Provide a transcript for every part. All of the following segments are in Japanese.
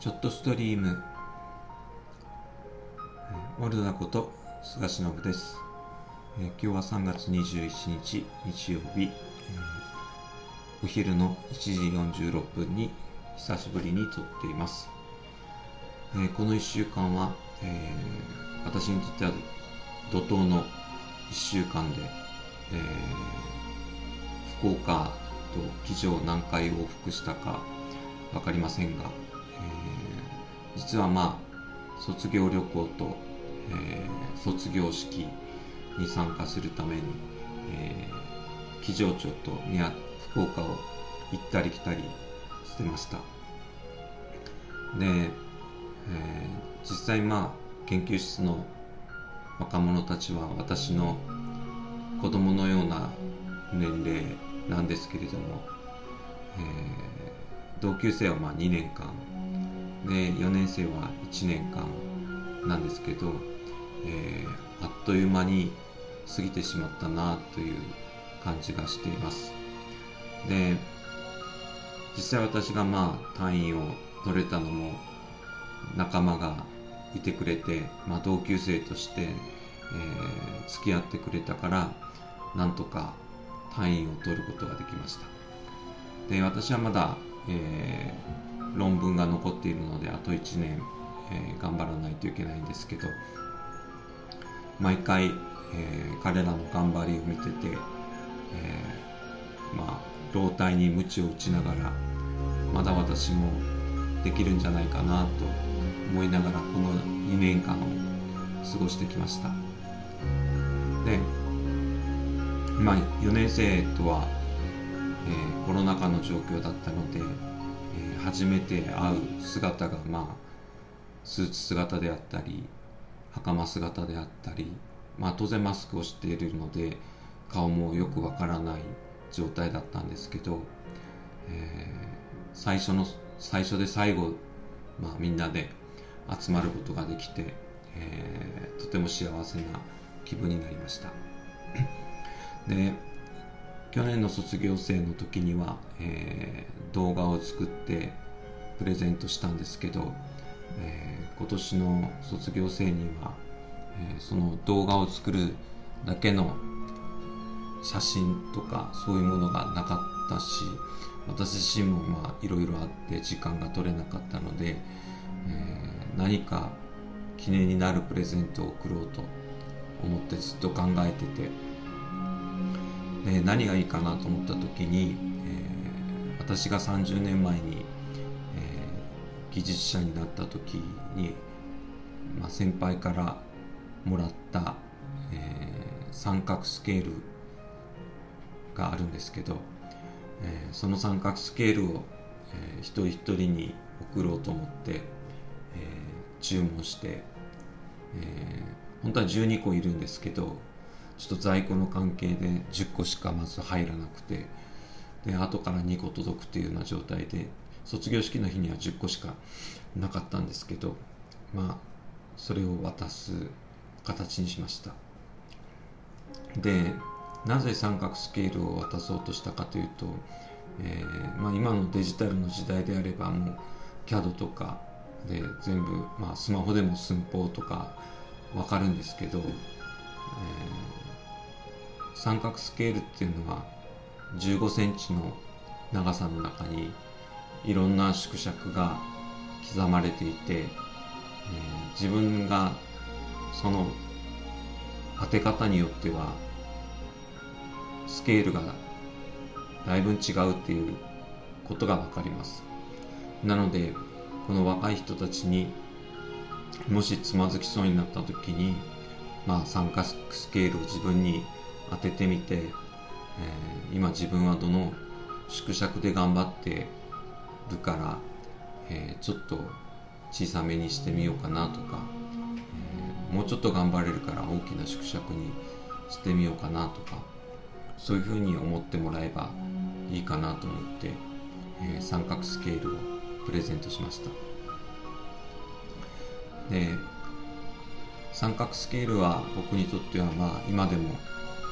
ちょっとストリーム。モルダこと菅忍です、えー、今日は3月21日日曜日、えー、お昼の1時46分に久しぶりに撮っています、えー、この1週間は、え私にとっては怒涛の1週間で、え福岡と機場何回往復したか分かりませんが、えー、実はまあ卒業旅行と、えー、卒業式に参加するために、えー、機場長と宮福岡を行ったり来たりしてました。で、えー、実際まあ研究室の若者たちは私の子供のような年齢なんですけれども、えー同級生はまあ2年間で4年生は1年間なんですけど、えー、あっという間に過ぎてしまったなという感じがしています。で実際私がまあ単位を取れたのも仲間がいてくれて、まあ、同級生として、えー、付き合ってくれたからなんとか単位を取ることができました。で私はまだえー、論文が残っているのであと1年、えー、頑張らないといけないんですけど毎回、えー、彼らの頑張りを見てて、えまあ老体に鞭を打ちながらまだ私もできるんじゃないかなと思いながらこの2年間を過ごしてきました。でまあ4年生とはえー、コロナ禍の状況だったので、初めて会う姿がまあスーツ姿であったり袴姿であったり、まあ、当然マスクをしているので顔もよくわからない状態だったんですけど、えー、最初の最初で最後、まあ、みんなで集まることができて、えー、とても幸せな気分になりました。で去年の卒業生の時には、えー、動画を作ってプレゼントしたんですけど、えー、今年の卒業生には、えー、その動画を作るだけの写真とかそういうものがなかったし私自身もまあいろいろあって時間が取れなかったので、えー、何か記念になるプレゼントを送ろうと思ってずっと考えてて。で何がいいかなと思った時に、えー、私が30年前に、えー、技術者になった時に、まあ、先輩からもらった、えー、三角スケールがあるんですけど、え、その三角スケールを、えー、一人一人に送ろうと思って、え、注文して、え、本当は12個いるんですけどちょっと在庫の関係で10個しかまず入らなくてで後から2個届くっていうような状態で卒業式の日には10個しかなかったんですけどまあそれを渡す形にしました。でなぜ三角スケールを渡そうとしたかというと、えー、まあ、今のデジタルの時代であればもう CAD とかで全部、まあ、スマホでも寸法とか分かるんですけど、えー三角スケールっていうのは15センチの長さの中にいろんな縮尺が刻まれていて、えー、自分がその当て方によってはスケールがだいぶ違うっていうことがわかります。なのでこの若い人たちにもしつまずきそうになった時にまあ三角スケールを自分に当ててみて、えー、今自分はどの縮尺で頑張ってるから、えー、ちょっと小さめにしてみようかなとか、えー、もうちょっと頑張れるから大きな縮尺にしてみようかなとかそういうふうに思ってもらえばいいかなと思って、えー、三角スケールをプレゼントしました。で三角スケールは僕にとってはまあ今でも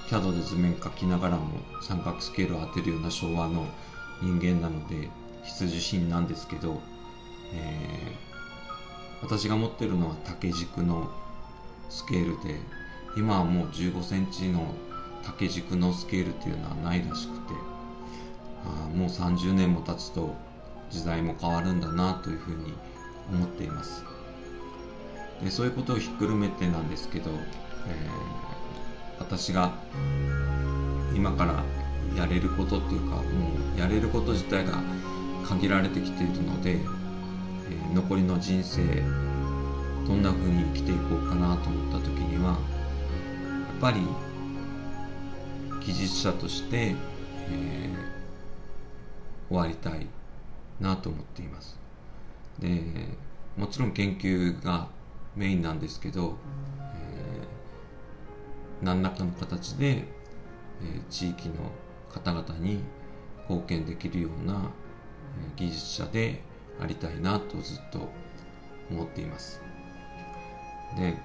CAD で図面描きながらも三角スケールを当てるような昭和の人間なので必需品なんですけど、えー、私が持ってるのは竹軸のスケールで今はもう1 5センチの竹軸のスケールっていうのはないらしくてあもう30年も経つと時代も変わるんだなというふうに思っています。でそういうことをひっくるめてなんですけど、えー、私が今からやれることっていうかもうやれること自体が限られてきているので、えー、残りの人生どんな風に生きていこうかなと思った時にはやっぱり技術者として、えー、終わりたいなと思っています。でもちろん研究がメインなんですけど、えー、何らかの形で、え、地域の方々に貢献できるような、え、技術者でありたいなとずっと思っています。で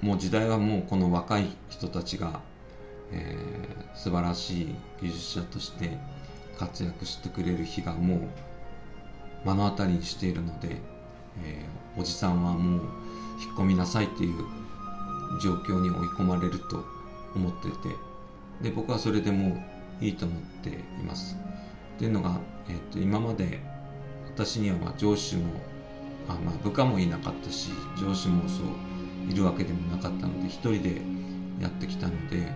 もう時代はもうこの若い人たちが、えー、素晴らしい技術者として活躍してくれる日がもう目の当たりにしているので、えー、おじさんはもう引っ込みなさいっていう状況に追い込まれると思っててで僕はそれでもいいと思っています。っていうのが、えーと、今まで私にはま上司もあ、まあ、部下もいなかったし上司もそういるわけでもなかったので一人でやってきたので、えー、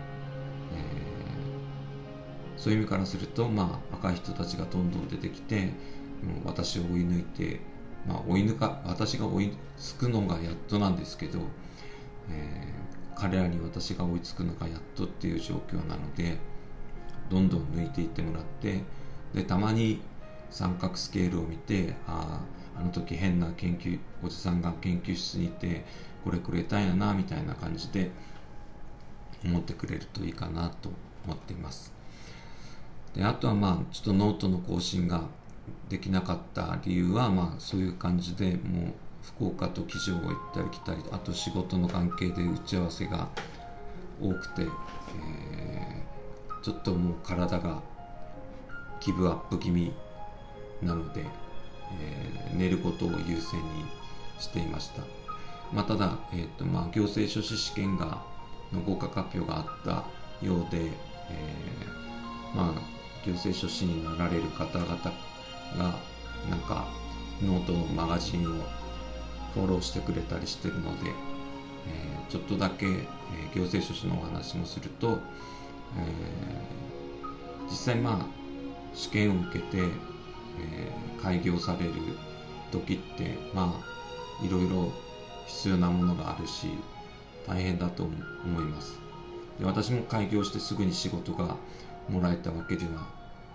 そういう意味からすると、まあ、若い人たちがどんどん出てきてもう私を追い抜いて、まあ、追い抜か私が追いつくのがやっとなんですけど、えー、彼らに私が追いつくのがやっとっていう状況なのでどんどん抜いていってもらってでたまに三角スケールを見てあああの時変な研究おじさんが研究室にいてこれくれたんやなみたいな感じで思ってくれるといいかなと思っています。であとはまあちょっとノートの更新ができなかった理由はまあそういう感じでもう福岡と機場を行ったり来たりあと仕事の関係で打ち合わせが多くて、えー、ちょっともう体がギブアップ気味なので、えー、寝ることを優先にしていました、まあ、ただ、えーとまあ、行政書士試験がの合格発表があったようで、えー、まあ、行政書士になられる方々がなんかノートのマガジンをフォローしてくれたりしてるので、えー、ちょっとだけ、え、行政書士のお話もすると、えー、実際まあ試験を受けて、えー、開業される時ってまあいろいろ必要なものがあるし大変だと思います。で私も開業してすぐに仕事がもらえたわけでは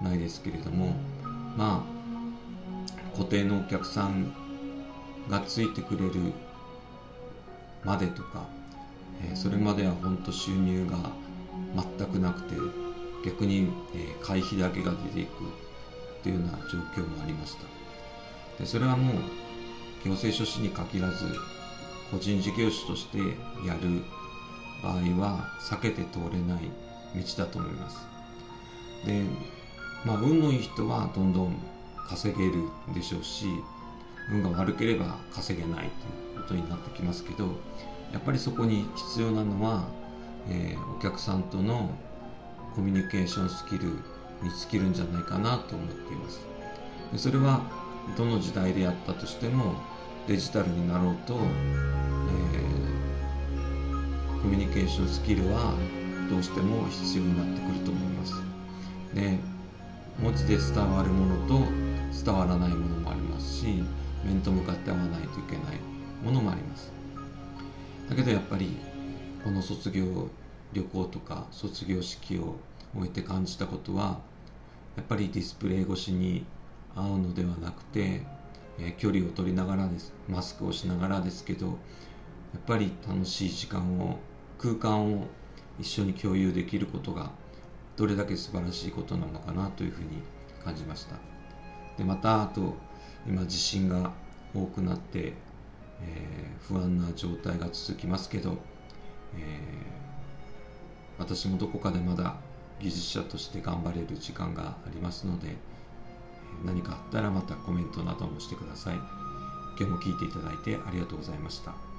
ないですけれどもまあ固定のお客さんがついてくれるまでとか、えー、それまでは本当収入が全くなくて逆に、えー、会費だけが出ていくっていうような状況もありました。でそれはもう行政書士に限らず個人事業主としてやる場合は避けて通れない道だと思います。でまあ運のいい人はどんどん稼げるでしょうし運が悪ければ稼げないということになってきますけどやっぱりそこに必要なのは、えー、お客さんとのコミュニケーションスキルに尽きるんじゃないかなと思っています。でそれはどの時代でやったとしてもデジタルになろうと、えー、コミュニケーションスキルはどうしても必要になってくると思います。で文字で伝わるものと伝わらないものもありますし面と向かって会わないといけないものもあります。だけどやっぱりこの卒業旅行とか卒業式を終えて感じたことはやっぱりディスプレイ越しに会うのではなくて、えー、距離を取りながらですマスクをしながらですけどやっぱり楽しい時間を空間を一緒に共有できることがどれだけ素晴らしいことなのかなというふうに感じました。でまたあと今地震が多くなって、えー、不安な状態が続きますけど、えー、私もどこかでまだ技術者として頑張れる時間がありますので、何かあったらまたコメントなどもしてください。今日も聞いていただいてありがとうございました。